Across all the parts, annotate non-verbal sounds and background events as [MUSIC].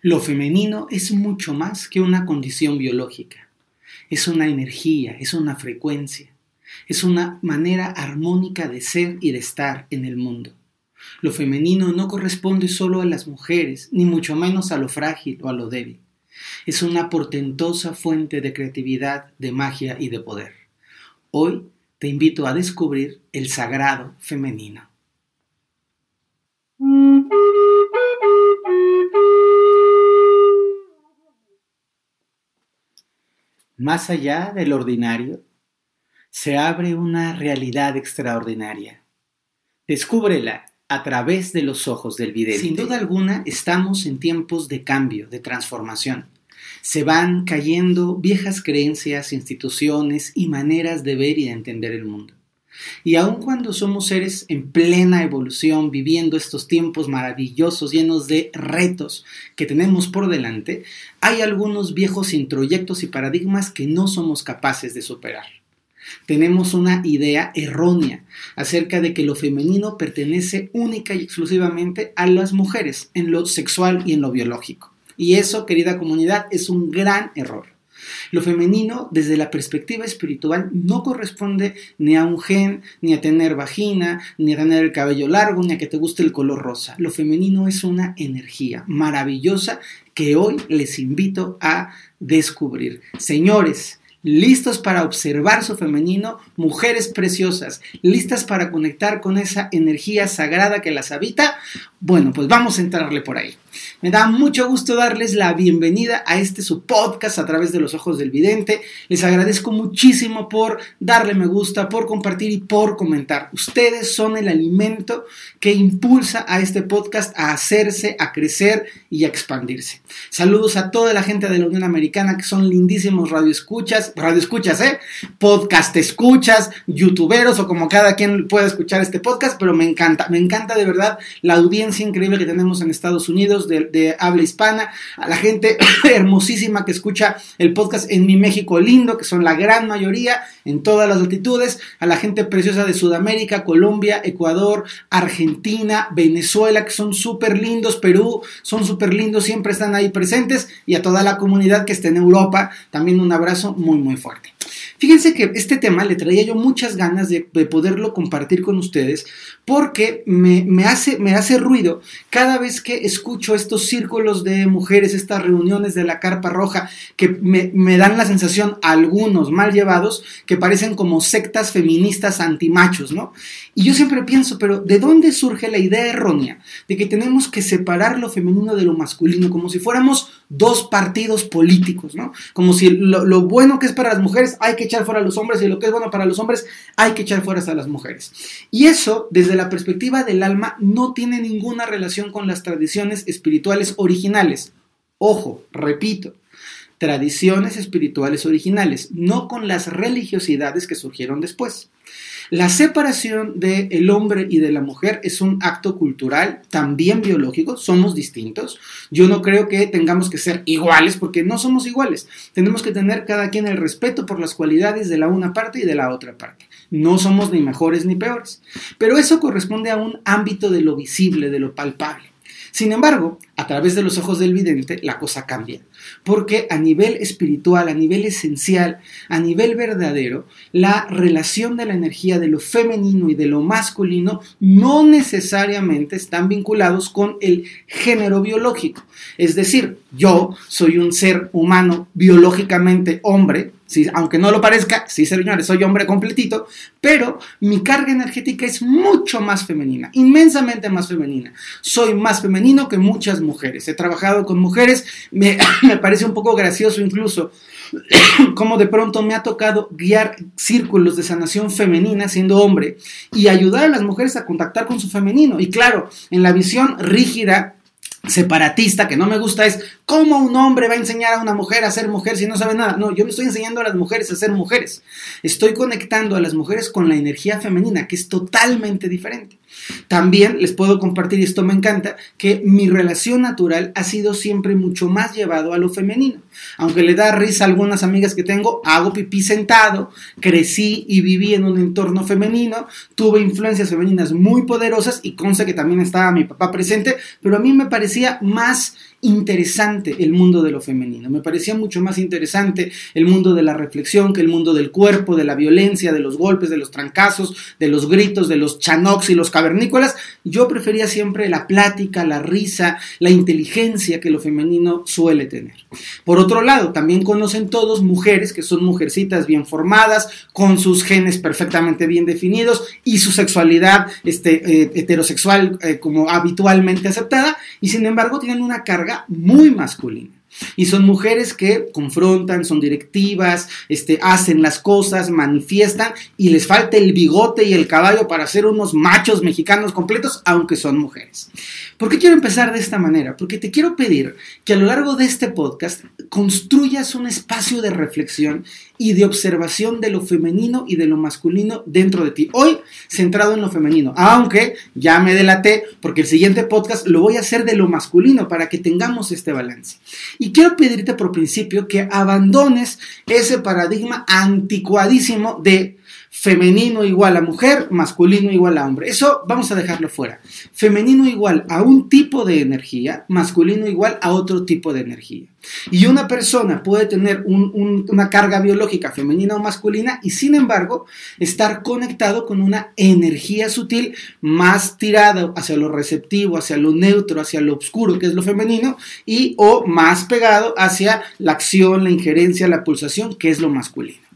Lo femenino es mucho más que una condición biológica. Es una energía, es una frecuencia, es una manera armónica de ser y de estar en el mundo. Lo femenino no corresponde solo a las mujeres, ni mucho menos a lo frágil o a lo débil. Es una portentosa fuente de creatividad, de magia y de poder. Hoy te invito a descubrir el sagrado femenino. Más allá del ordinario, se abre una realidad extraordinaria. Descúbrela a través de los ojos del vidente. Sin duda alguna, estamos en tiempos de cambio, de transformación. Se van cayendo viejas creencias, instituciones y maneras de ver y de entender el mundo. Y aun cuando somos seres en plena evolución, viviendo estos tiempos maravillosos, llenos de retos que tenemos por delante, hay algunos viejos introyectos y paradigmas que no somos capaces de superar. Tenemos una idea errónea acerca de que lo femenino pertenece única y exclusivamente a las mujeres en lo sexual y en lo biológico. Y eso, querida comunidad, es un gran error. Lo femenino, desde la perspectiva espiritual, no corresponde ni a un gen, ni a tener vagina, ni a tener el cabello largo, ni a que te guste el color rosa. Lo femenino es una energía maravillosa que hoy les invito a descubrir. Señores, listos para observar su femenino, mujeres preciosas, listas para conectar con esa energía sagrada que las habita, bueno, pues vamos a entrarle por ahí. Me da mucho gusto darles la bienvenida a este su podcast a través de los ojos del vidente. Les agradezco muchísimo por darle me gusta, por compartir y por comentar. Ustedes son el alimento que impulsa a este podcast a hacerse, a crecer y a expandirse. Saludos a toda la gente de la Unión Americana que son lindísimos radioescuchas, radioescuchas, ¿eh? Podcast escuchas, youtuberos o como cada quien pueda escuchar este podcast, pero me encanta, me encanta de verdad la audiencia increíble que tenemos en Estados Unidos de, habla hispana, a la gente [COUGHS] hermosísima que escucha el podcast en mi México lindo, que son la gran mayoría en todas las latitudes, a la gente preciosa de Sudamérica, Colombia, Ecuador, Argentina, Venezuela, que son súper lindos, Perú, son súper lindos, siempre están ahí presentes, y a toda la comunidad que está en Europa, también un abrazo muy, muy fuerte. Fíjense que este tema le traía yo muchas ganas de, poderlo compartir con ustedes porque me, hace, me hace ruido cada vez que escucho estos círculos de mujeres, estas reuniones de la carpa roja que me, dan la sensación, algunos mal llevados, que parecen como sectas feministas antimachos, ¿no? Y yo siempre pienso, pero ¿de dónde surge la idea errónea de que tenemos que separar lo femenino de lo masculino, como si fuéramos dos partidos políticos, ¿no? Como si lo, bueno que es para las mujeres hay que echar fuera a los hombres y lo que es bueno para los hombres hay que echar fuera a las mujeres. Y eso, desde la perspectiva del alma, no tiene ninguna relación con las tradiciones espirituales originales. Ojo, repito, tradiciones espirituales originales, no con las religiosidades que surgieron después. La separación del hombre y de la mujer es un acto cultural, también biológico, somos distintos. Yo no creo que tengamos que ser iguales porque no somos iguales. Tenemos que tener cada quien el respeto por las cualidades de la una parte y de la otra parte. No somos ni mejores ni peores. Pero eso corresponde a un ámbito de lo visible, de lo palpable. Sin embargo, a través de los ojos del vidente, la cosa cambia. Porque a nivel espiritual, a nivel esencial, a nivel verdadero, la relación de la energía de lo femenino y de lo masculino no necesariamente están vinculados con el género biológico. Es decir, yo soy un ser humano biológicamente hombre, aunque no lo parezca, sí señores, soy hombre completito, pero mi carga energética es mucho más femenina, inmensamente más femenina. Soy más femenino que muchas mujeres. He trabajado con mujeres, me, [COUGHS] me parece un poco gracioso incluso [CLEARS THROAT] como de pronto me ha tocado guiar círculos de sanación femenina siendo hombre y ayudar a las mujeres a contactar con su femenino. Y claro, en la visión rígida separatista que no me gusta es cómo un hombre va a enseñar a una mujer a ser mujer si no sabe nada. No, yo me estoy enseñando a las mujeres a ser mujeres. Estoy conectando a las mujeres con la energía femenina, que es totalmente diferente. También les puedo compartir, y esto me encanta, que mi relación natural ha sido siempre mucho más llevado a lo femenino. Aunque le da risa a algunas amigas que tengo, hago pipí sentado, crecí y viví en un entorno femenino, tuve influencias femeninas muy poderosas y consta que también estaba mi papá presente, pero a mí me parecía más interesante el mundo de lo femenino. Me parecía mucho más interesante el mundo de la reflexión que el mundo del cuerpo, de la violencia, de los golpes, de los trancazos, de los gritos, de los chanox y los cavernícolas. Yo prefería siempre la plática, la risa, la inteligencia que lo femenino suele tener. Por otro lado, también conocen todos mujeres que son mujercitas bien formadas, con sus genes perfectamente bien definidos y su sexualidad este, eh, heterosexual eh, como habitualmente aceptada, y sin embargo tienen una carga muy masculina. Y son mujeres que confrontan, son directivas, este, hacen las cosas, manifiestan y les falta el bigote y el caballo para ser unos machos mexicanos completos, aunque son mujeres. ¿Por qué quiero empezar de esta manera? Porque te quiero pedir que a lo largo de este podcast construyas un espacio de reflexión y de observación de lo femenino y de lo masculino dentro de ti. Hoy centrado en lo femenino, aunque ya me delaté porque el siguiente podcast lo voy a hacer de lo masculino para que tengamos este balance. Y quiero pedirte por principio que abandones ese paradigma anticuadísimo de femenino igual a mujer, masculino igual a hombre. Eso vamos a dejarlo fuera. Femenino igual a un tipo de energía, masculino igual a otro tipo de energía. Y una persona puede tener una carga biológica femenina o masculina y sin embargo estar conectado con una energía sutil más tirada hacia lo receptivo, hacia lo neutro, hacia lo oscuro, que es lo femenino, y o más pegado hacia la acción, la injerencia, la pulsación, que es lo masculino.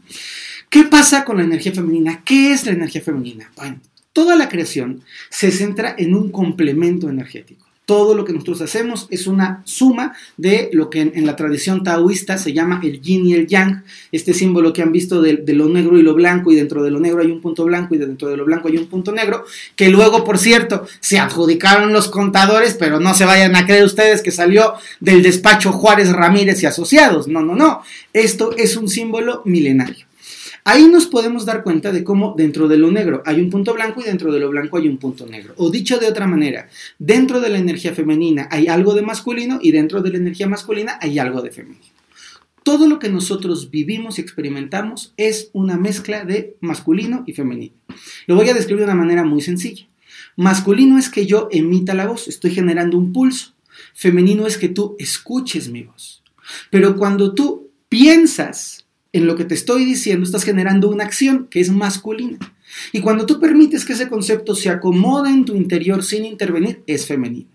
¿Qué pasa con la energía femenina? ¿Qué es la energía femenina? Bueno, toda la creación se centra en un complemento energético. Todo lo que nosotros hacemos es una suma de lo que en, la tradición taoísta se llama el yin y el yang, este símbolo que han visto de, de, lo negro y lo blanco, y dentro de lo negro hay un punto blanco y dentro de lo blanco hay un punto negro, que luego, por cierto, se adjudicaron los contadores, pero no se vayan a creer ustedes que salió del despacho Juárez Ramírez y Asociados. No, no, no. Esto es un símbolo milenario. Ahí nos podemos dar cuenta de cómo dentro de lo negro hay un punto blanco y dentro de lo blanco hay un punto negro. O dicho de otra manera, dentro de la energía femenina hay algo de masculino y dentro de la energía masculina hay algo de femenino. Todo lo que nosotros vivimos y experimentamos es una mezcla de masculino y femenino. Lo voy a describir de una manera muy sencilla. Masculino es que yo emita la voz, estoy generando un pulso. Femenino es que tú escuches mi voz. Pero cuando tú piensas en lo que te estoy diciendo estás generando una acción que es masculina. Y cuando tú permites que ese concepto se acomode en tu interior sin intervenir, es femenino.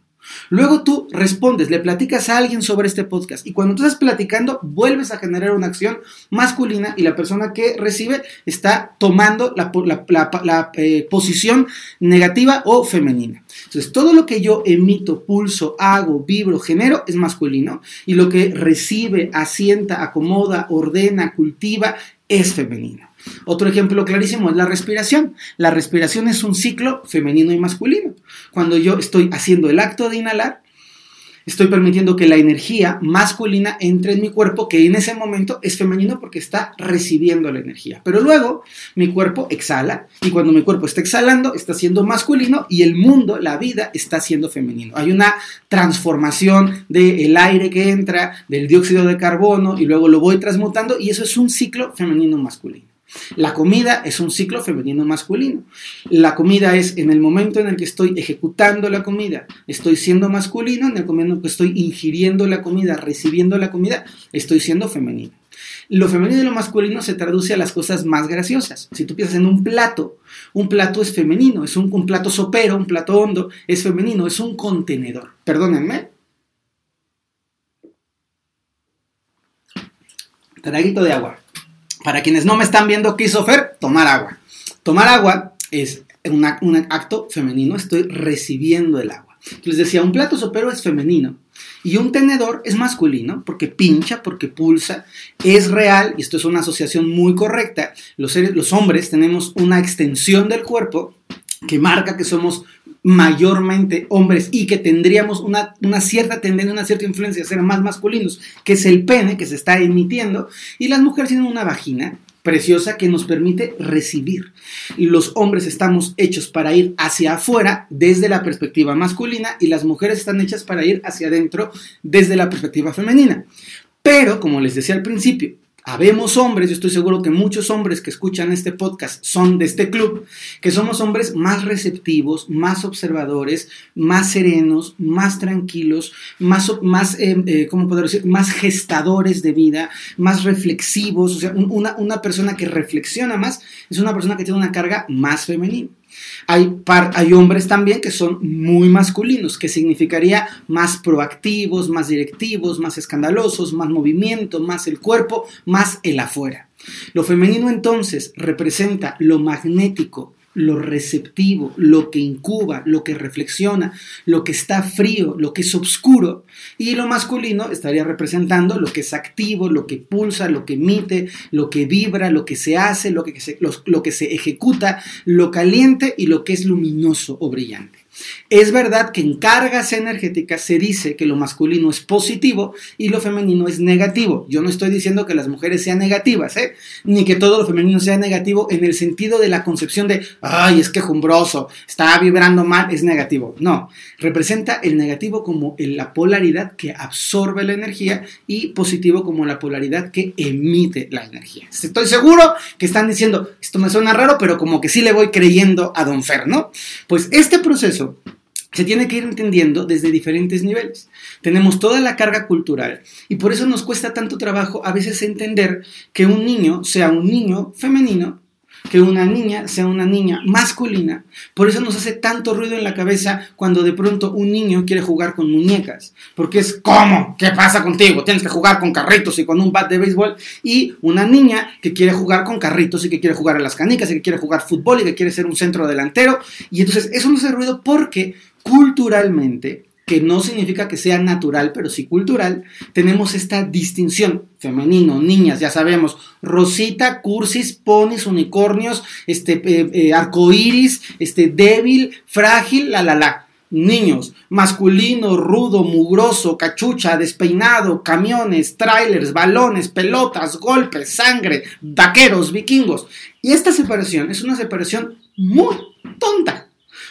Luego tú respondes, le platicas a alguien sobre este podcast y cuando tú estás platicando vuelves a generar una acción masculina y la persona que recibe está tomando la, eh, posición negativa o femenina. Entonces todo lo que yo emito, pulso, hago, vibro, genero es masculino y lo que recibe, asienta, acomoda, ordena, cultiva es femenino. Otro ejemplo clarísimo es la respiración. La respiración es un ciclo femenino y masculino. Cuando yo estoy haciendo el acto de inhalar, estoy permitiendo que la energía masculina entre en mi cuerpo, que en ese momento es femenino porque está recibiendo la energía. Pero luego mi cuerpo exhala y cuando mi cuerpo está exhalando está siendo masculino y el mundo, la vida, está siendo femenino. Hay una transformación del aire que entra, del dióxido de carbono y luego lo voy transmutando y eso es un ciclo femenino-masculino. La comida es un ciclo femenino-masculino. La comida es en el momento en el que estoy ejecutando la comida, estoy siendo masculino, en el momento en que estoy ingiriendo la comida, recibiendo la comida, estoy siendo femenino. Lo femenino y lo masculino se traduce a las cosas más graciosas. Si tú piensas en un plato, un plato es femenino, es un, plato sopero, un plato hondo, es femenino, es un contenedor. Perdónenme. Traguito de agua. Para quienes no me están viendo, ¿qué hizo Fer? Tomar agua. Tomar agua es un acto femenino, estoy recibiendo el agua. Les decía, un plato sopero es femenino y un tenedor es masculino porque pincha, porque pulsa, es real, y esto es una asociación muy correcta. Los, hombres tenemos una extensión del cuerpo que marca que somos mayormente hombres y que tendríamos una, cierta tendencia, una cierta influencia a ser más masculinos, que es el pene que se está emitiendo, y las mujeres tienen una vagina preciosa que nos permite recibir. Y los hombres estamos hechos para ir hacia afuera desde la perspectiva masculina y las mujeres están hechas para ir hacia adentro desde la perspectiva femenina. Pero, como les decía al principio, Habemos hombres, yo estoy seguro que muchos hombres que escuchan este podcast son de este club, que somos hombres más receptivos, más observadores, más serenos, más tranquilos, más, más eh, eh, ¿cómo puedo decir? Más gestadores de vida, más reflexivos. O sea, una, una persona que reflexiona más es una persona que tiene una carga más femenina. Hay, hay, hombres también que son muy masculinos, que significaría más proactivos, más directivos, más escandalosos, más movimiento, más el cuerpo, más el afuera. Lo femenino entonces representa lo magnético, lo receptivo, lo que incuba, lo que reflexiona, lo que está frío, lo que es oscuro. Y lo masculino estaría representando lo que es activo, lo que pulsa, lo que emite, lo que vibra, lo que se hace, lo que se, lo que se ejecuta, lo caliente y lo que es luminoso o brillante. Es verdad que en cargas energéticas se dice que lo masculino es positivo y lo femenino es negativo. Yo no estoy diciendo que las mujeres sean negativas, ¿eh? ni que todo lo femenino sea negativo en el sentido de la concepción de, ay, es quejumbroso, está vibrando mal, es negativo. No, representa el negativo como la polaridad que absorbe la energía y positivo como la polaridad que emite la energía. Estoy seguro que están diciendo, esto me suena raro, pero como que sí le voy creyendo a Don Fer, ¿no? Pues este proceso se tiene que ir entendiendo desde diferentes niveles. Tenemos toda la carga cultural y por eso nos cuesta tanto trabajo a veces entender que un niño sea un niño femenino, que una niña sea una niña masculina. Por eso nos hace tanto ruido en la cabeza cuando de pronto un niño quiere jugar con muñecas. Porque es ¿cómo? ¿Qué pasa contigo? Tienes que jugar con carritos y con un bat de béisbol. Y una niña que quiere jugar con carritos y que quiere jugar a las canicas y que quiere jugar fútbol y que quiere ser un centro delantero. Y entonces eso nos hace ruido porque culturalmente, que no significa que sea natural, pero sí cultural, tenemos esta distinción, femenino, niñas, ya sabemos, rosita, cursis, ponis, unicornios, este, eh, eh, este, débil, frágil, la, la, la. Niños, masculino, rudo, mugroso, cachucha, despeinado, camiones, trailers, balones, pelotas, golpes, sangre, vaqueros, vikingos. Y esta separación es una separación muy tonta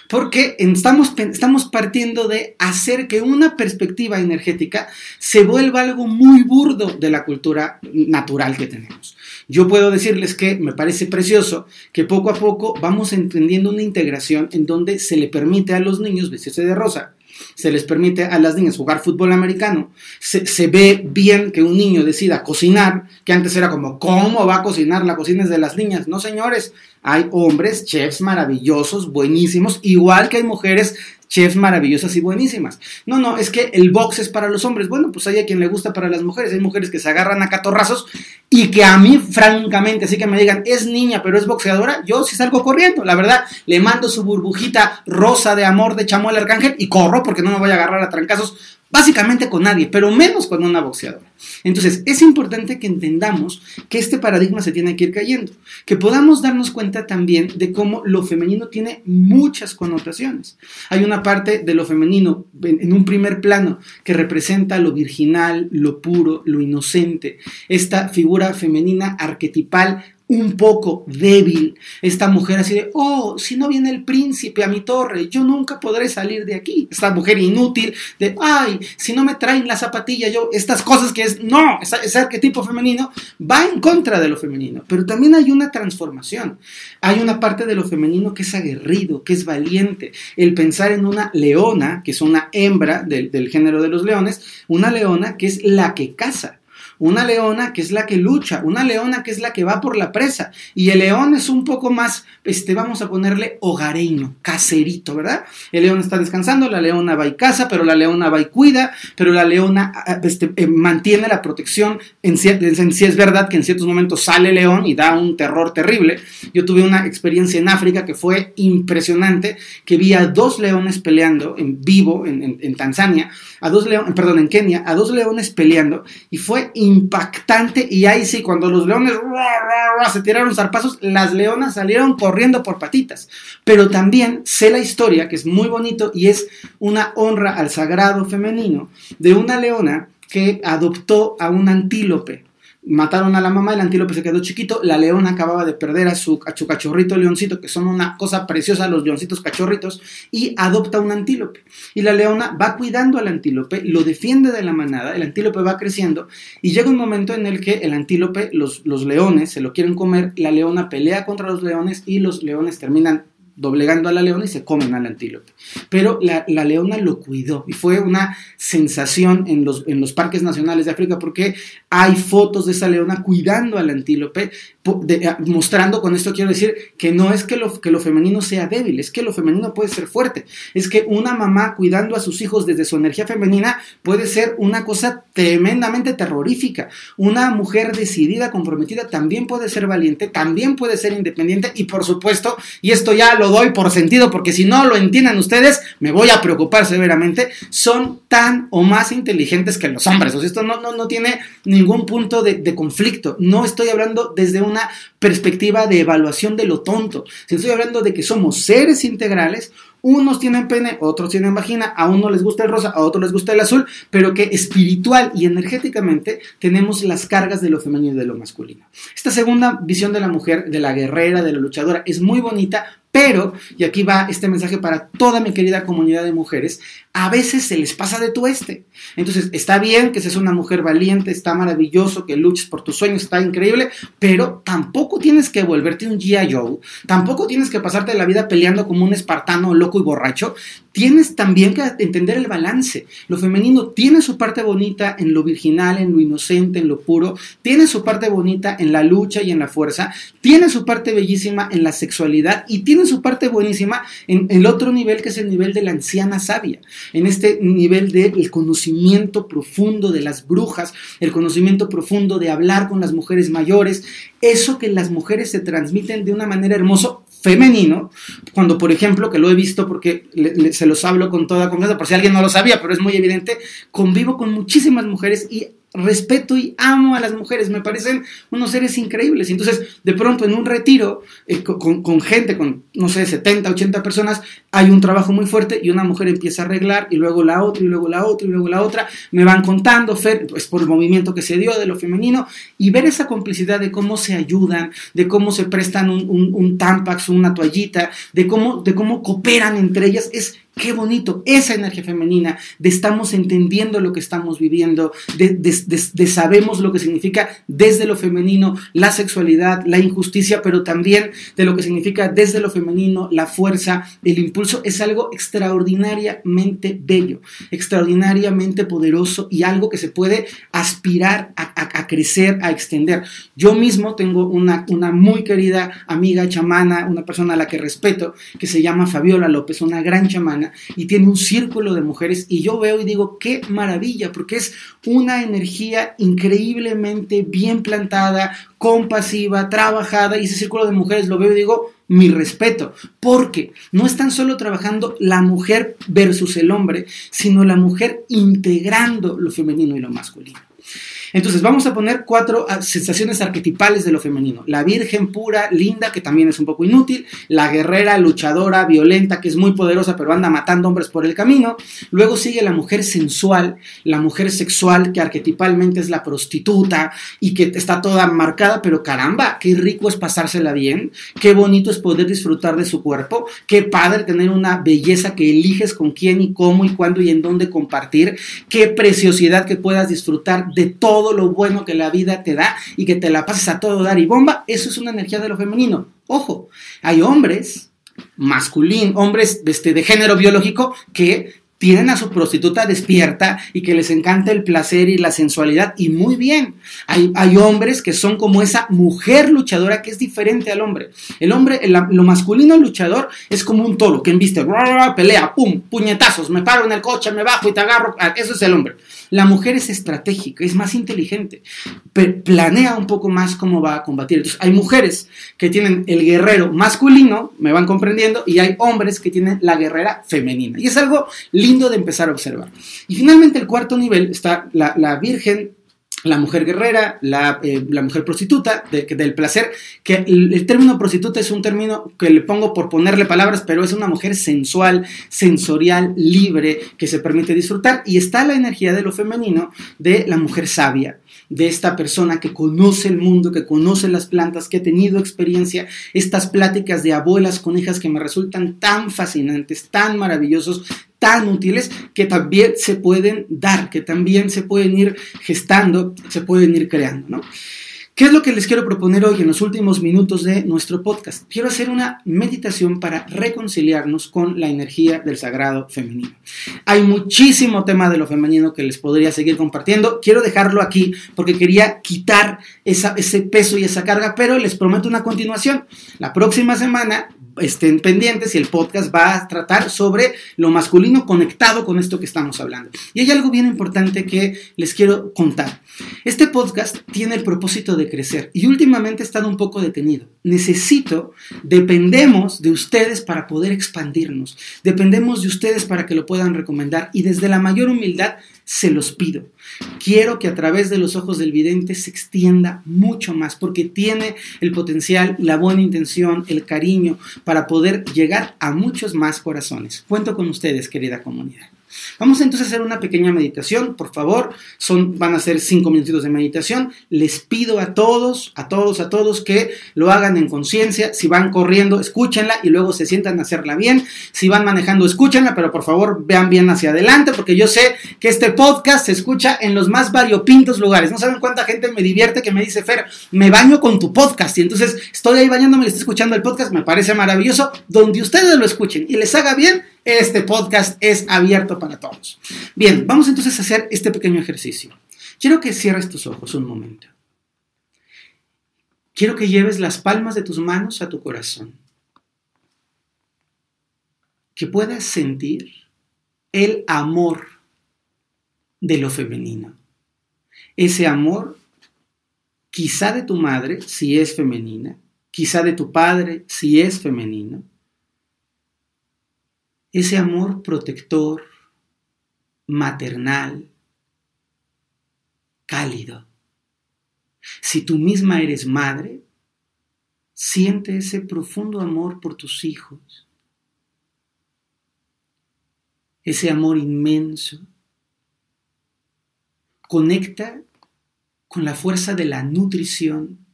porque estamos, estamos partiendo de hacer que una perspectiva energética se vuelva algo muy burdo de la cultura natural que tenemos. Yo puedo decirles que me parece precioso que poco a poco vamos entendiendo una integración en donde se le permite a los niños vestirse de rosa, se les permite a las niñas jugar fútbol americano, se, se, ve bien que un niño decida cocinar, que antes era como, ¿cómo va a cocinar? La cocina es de las niñas. No, señores, hay hombres, chefs maravillosos, buenísimos, igual que hay mujeres chefs maravillosas y buenísimas. No, no, es que el box es para los hombres. Bueno, pues hay a quien le gusta para las mujeres. Hay mujeres que se agarran a catorrazos y que a mí, francamente, así que me digan, es niña, pero es boxeadora, yo sí salgo corriendo. La verdad, le mando su burbujita rosa de amor de Chamuel Arcángel y corro porque no me voy a agarrar a trancazos básicamente con nadie, pero menos con una boxeadora. Entonces, es importante que entendamos que este paradigma se tiene que ir cayendo, que podamos darnos cuenta también de cómo lo femenino tiene muchas connotaciones. Hay una parte de lo femenino en un primer plano que representa lo virginal, lo puro, lo inocente, esta figura femenina arquetipal un poco débil. Esta mujer así de, oh, si no viene el príncipe a mi torre, yo nunca podré salir de aquí. Esta mujer inútil de, ay, si no me traen la zapatilla, yo, estas cosas que es, no, ese arquetipo femenino va en contra de lo femenino. Pero también hay una transformación. Hay una parte de lo femenino que es aguerrido, que es valiente. El pensar en una leona, que es una hembra del, del género de los leones, una leona que es la que caza una leona que es la que lucha, una leona que es la que va por la presa. Y el león es un poco más, este, vamos a ponerle hogareño, caserito, ¿verdad? El león está descansando, la leona va y caza, pero la leona va y cuida, pero la leona ah, este, eh, mantiene la protección. En, si es verdad que en ciertos momentos sale león y da un terror terrible. Yo tuve una experiencia en África que fue impresionante, que vi a dos leones peleando en vivo en, en Tanzania, a dos leones, perdón, en Kenia, a dos leones peleando y fue impactante y ahí sí, cuando los leones se tiraron zarpazos, las leonas salieron corriendo por patitas. Pero también sé la historia, que es muy bonito y es una honra al sagrado femenino, de una leona que adoptó a un antílope mataron a la mamá, el antílope se quedó chiquito, la leona acababa de perder a su, a su cachorrito leoncito, que son una cosa preciosa los leoncitos cachorritos, y adopta un antílope. Y la leona va cuidando al antílope, lo defiende de la manada, el antílope va creciendo, y llega un momento en el que el antílope, los, los leones se lo quieren comer, la leona pelea contra los leones y los leones terminan doblegando a la leona y se comen al antílope. Pero la, leona lo cuidó y fue una sensación en los, en los parques nacionales de África porque hay fotos de esa leona cuidando al antílope, mostrando con esto quiero decir que no es que lo, que lo femenino sea débil, es que lo femenino puede ser fuerte, es que una mamá cuidando a sus hijos desde su energía femenina puede ser una cosa tremendamente terrorífica. Una mujer decidida, comprometida, también puede ser valiente, también puede ser independiente y por supuesto, y esto ya lo doy por sentido porque si no lo entiendan ustedes, me voy a preocupar severamente, son tan o más inteligentes que los hombres. O sea, esto no, no, no tiene ningún punto de, conflicto. No estoy hablando desde una perspectiva de evaluación de lo tonto. Estoy hablando de que somos seres integrales unos tienen pene, otros tienen vagina, a uno les gusta el rosa, a otro les gusta el azul, pero que espiritual y energéticamente tenemos las cargas de lo femenino y de lo masculino. Esta segunda visión de la mujer, de la guerrera, de la luchadora, es muy bonita, pero, y aquí va este mensaje para toda mi querida comunidad de mujeres, a veces se les pasa de tu este. Entonces, está bien que seas una mujer valiente, está maravilloso que luches por tus sueños, está increíble, pero tampoco tienes que volverte un G.I. Joe, tampoco tienes que pasarte la vida peleando como un espartano loco y borracho. Tienes también que entender el balance. Lo femenino tiene su parte bonita en lo virginal, en lo inocente, en lo puro, tiene su parte bonita en la lucha y en la fuerza, tiene su parte bellísima en la sexualidad y tiene su parte buenísima en el otro nivel que es el nivel de la anciana sabia. En este nivel del conocimiento profundo de las brujas, el conocimiento profundo de hablar con las mujeres mayores, eso que las mujeres se transmiten de una manera hermosa femenino, cuando por ejemplo, que lo he visto porque se los hablo con toda confianza, por si alguien no lo sabía, pero es muy evidente, convivo con muchísimas mujeres y respeto y amo a las mujeres, me parecen unos seres increíbles. Entonces, de pronto, en un retiro, eh, con, gente, con, no sé, 70, 80 personas, hay un trabajo muy fuerte y una mujer empieza a arreglar y luego la otra y luego la otra y luego la otra, me van contando, pues por el movimiento que se dio de lo femenino. Y ver esa complicidad de cómo se ayudan, de cómo se prestan un, un, un tampax, una toallita, de cómo, de cómo cooperan entre ellas, es Qué bonito, esa energía femenina, de estamos entendiendo lo que estamos viviendo, de, sabemos lo que significa desde lo femenino la sexualidad, la injusticia, pero también de lo que significa desde lo femenino la fuerza, el impulso, es algo extraordinariamente bello, extraordinariamente poderoso y algo que se puede aspirar a, crecer, a extender. Yo mismo tengo una muy querida amiga chamana, una persona a la que respeto, que se llama Fabiola López, una gran chamana y tiene un círculo de mujeres y yo veo y digo, qué maravilla, porque es una energía increíblemente bien plantada, compasiva, trabajada y ese círculo de mujeres lo veo y digo, mi respeto, porque no están solo trabajando la mujer versus el hombre, sino la mujer integrando lo femenino y lo masculino. Entonces vamos a poner cuatro ah, sensaciones arquetipales de lo femenino. La virgen pura, linda, que también es un poco inútil. La guerrera, luchadora, violenta, que es muy poderosa, pero anda matando hombres por el camino. Luego sigue la mujer sensual, la mujer sexual, que arquetipalmente es la prostituta y que está toda marcada, pero caramba, qué rico es pasársela bien, qué bonito es poder disfrutar de su cuerpo, qué padre tener una belleza que eliges con quién y cómo y cuándo y en dónde compartir, qué preciosidad que puedas disfrutar de todo todo lo bueno que la vida te da y que te la pases a todo dar y bomba, eso es una energía de lo femenino. Ojo, hay hombres masculinos, hombres este, de género biológico que tienen a su prostituta despierta y que les encanta el placer y la sensualidad y muy bien. Hay, hay hombres que son como esa mujer luchadora que es diferente al hombre. El hombre, lo masculino luchador es como un toro que embiste, pelea, pum, puñetazos, me paro en el coche, me bajo y te agarro. Ah, eso es el hombre. La mujer es estratégica, es más inteligente, planea un poco más cómo va a combatir. Entonces, hay mujeres que tienen el guerrero masculino, me van comprendiendo, y hay hombres que tienen la guerrera femenina. Y es algo lindo de empezar a observar. Y finalmente el cuarto nivel está la, Virgen la mujer guerrera, la, eh, mujer prostituta, del placer, que el, término prostituta es un término que le pongo por ponerle palabras, pero es una mujer sensual, sensorial, libre, que se permite disfrutar, y está la energía de lo femenino de la mujer sabia, de esta persona que conoce el mundo, que conoce las plantas, que ha tenido experiencia, estas pláticas de abuelas con hijas que me resultan tan fascinantes, tan maravillosos, tan útiles que también se pueden dar, que también se pueden ir gestando, se pueden ir creando, ¿no? ¿Qué es lo que les quiero proponer hoy en los últimos minutos de nuestro podcast? Quiero hacer una meditación para reconciliarnos con la energía del sagrado femenino. Hay muchísimo tema de lo femenino que les podría seguir compartiendo. Quiero dejarlo aquí porque quería quitar ese peso y esa carga, pero les prometo una continuación. La próxima semana estén pendientes y el podcast va a tratar sobre lo masculino conectado con esto que estamos hablando. Y hay algo bien importante que les quiero contar. Este podcast tiene el propósito de crecer y últimamente ha estado un poco detenido. Necesito, dependemos de ustedes para poder expandirnos, dependemos de ustedes para que lo puedan recomendar y desde la mayor humildad se los pido. Quiero que a través de los ojos del vidente se extienda mucho más porque tiene el potencial, la buena intención, el cariño para poder llegar a muchos más corazones. Cuento con ustedes, querida comunidad. Vamos entonces a hacer una pequeña meditación, por favor. Son, van a ser cinco minutitos de meditación. Les pido a todos, a todos, a todos que lo hagan en conciencia. Si van corriendo, escúchenla y luego se sientan a hacerla bien. Si van manejando, escúchenla, pero por favor vean bien hacia adelante, porque yo sé que este podcast se escucha en los más variopintos lugares. No saben cuánta gente me divierte que me dice, Fer, me baño con tu podcast. Y entonces estoy ahí bañándome y estoy escuchando el podcast. Me parece maravilloso. Donde ustedes lo escuchen y les haga bien, este podcast es abierto para todos. Bien, vamos entonces a hacer este pequeño ejercicio. Quiero que cierres tus ojos un momento. Quiero que lleves las palmas de tus manos a tu corazón. Que puedas sentir el amor de lo femenino. Ese amor quizá de tu madre, si es femenina, quizá de tu padre, si es femenino, ese amor protector, maternal, cálido. Si tú misma eres madre, siente ese profundo amor por tus hijos, ese amor inmenso. Conecta con la fuerza de la nutrición,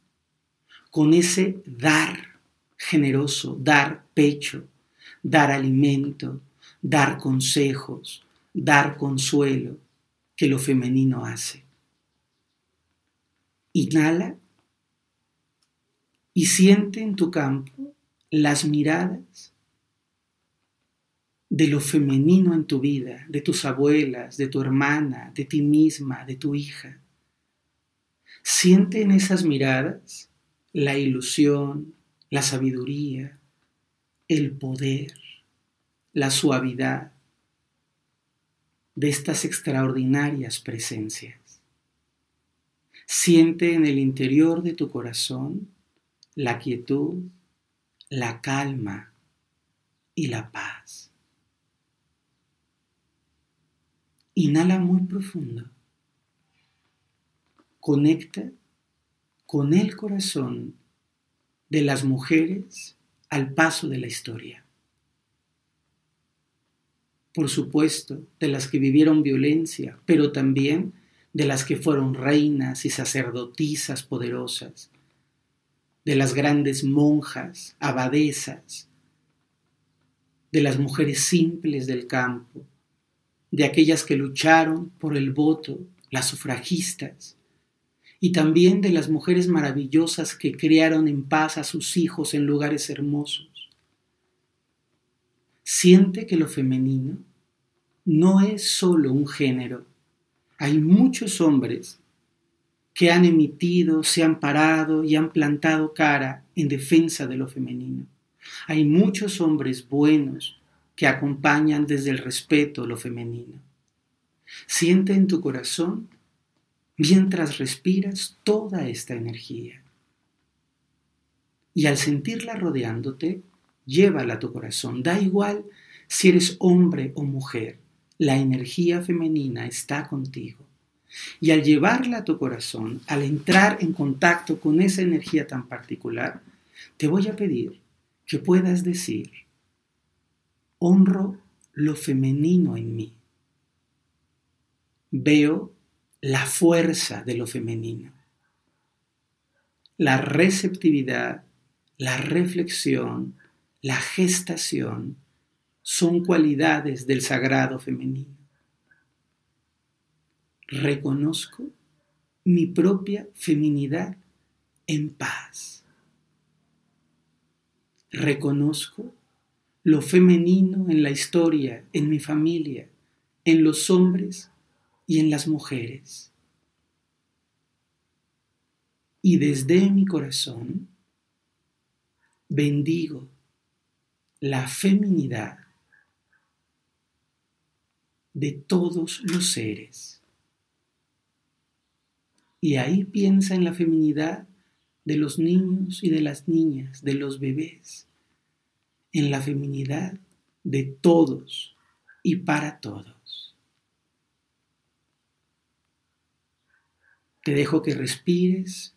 con ese dar generoso, dar pecho, dar alimento, dar consejos, dar consuelo que lo femenino hace. Inhala y siente en tu campo las miradas de lo femenino en tu vida, de tus abuelas, de tu hermana, de ti misma, de tu hija. Siente en esas miradas la ilusión, la sabiduría, el poder, la suavidad de estas extraordinarias presencias. Siente en el interior de tu corazón la quietud, la calma y la paz. Inhala muy profundo. Conecta con el corazón de las mujeres al paso de la historia. Por supuesto, de las que vivieron violencia, pero también de las que fueron reinas y sacerdotisas poderosas, de las grandes monjas, abadesas, de las mujeres simples del campo, de aquellas que lucharon por el voto, las sufragistas, y también de las mujeres maravillosas que criaron en paz a sus hijos en lugares hermosos. Siente que lo femenino no es solo un género. Hay muchos hombres que han emitido, se han parado y han plantado cara en defensa de lo femenino. Hay muchos hombres buenos que acompañan desde el respeto lo femenino. Siente en tu corazón mientras respiras toda esta energía. Y al sentirla rodeándote, llévala a tu corazón. Da igual si eres hombre o mujer, la energía femenina está contigo. Y al llevarla a tu corazón, al entrar en contacto con esa energía tan particular, te voy a pedir que puedas decir, honro lo femenino en mí. Veo la fuerza de lo femenino, la receptividad, la reflexión, la gestación son cualidades del sagrado femenino. Reconozco mi propia feminidad en paz. Reconozco lo femenino en la historia, en mi familia, en los hombres y en las mujeres. Y desde mi corazón bendigo la feminidad de todos los seres. Y ahí piensa en la feminidad de los niños y de las niñas, de los bebés, en la feminidad de todos y para todos. Te dejo que respires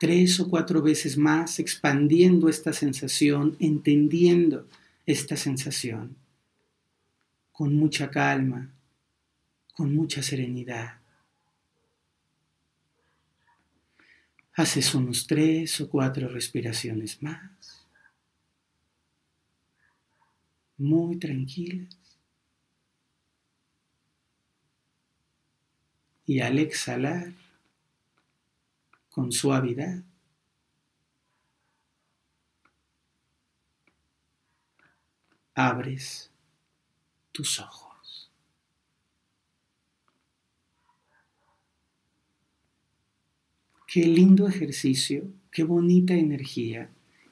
tres o cuatro veces más, expandiendo esta sensación, entendiendo esta sensación, con mucha calma, con mucha serenidad. Haces unos tres o cuatro respiraciones más, muy tranquilas. Y al exhalar, con suavidad. Abres tus ojos. Qué lindo ejercicio, qué bonita energía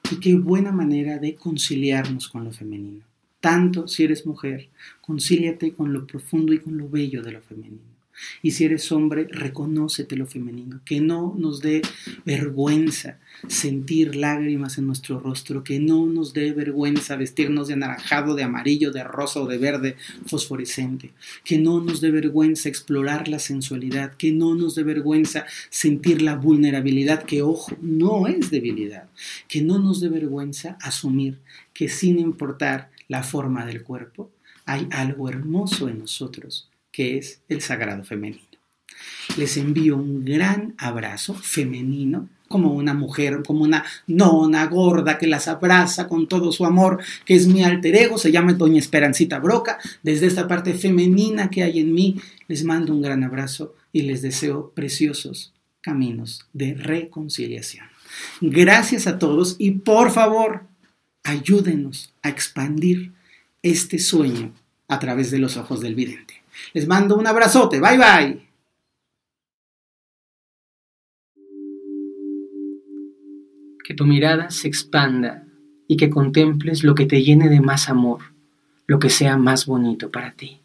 y qué buena manera de conciliarnos con lo femenino. Tanto si eres mujer, concíliate con lo profundo y con lo bello de lo femenino. Y si eres hombre, reconócete lo femenino, que no nos dé vergüenza sentir lágrimas en nuestro rostro, que no nos dé vergüenza vestirnos de anaranjado, de amarillo, de rosa o de verde fosforescente, que no nos dé vergüenza explorar la sensualidad, que no nos dé vergüenza sentir la vulnerabilidad, que ojo, no es debilidad, que no nos dé vergüenza asumir que sin importar la forma del cuerpo, hay algo hermoso en nosotros que es el sagrado femenino. Les envío un gran abrazo femenino, como una mujer, como una nona gorda que las abraza con todo su amor, que es mi alter ego, se llama Doña Esperancita Broca. Desde esta parte femenina que hay en mí, les mando un gran abrazo y les deseo preciosos caminos de reconciliación. Gracias a todos y por favor, ayúdenos a expandir este sueño a través de los ojos del vidente. Les mando un abrazote. Bye bye. Que tu mirada se expanda y que contemples lo que te llene de más amor, lo que sea más bonito para ti.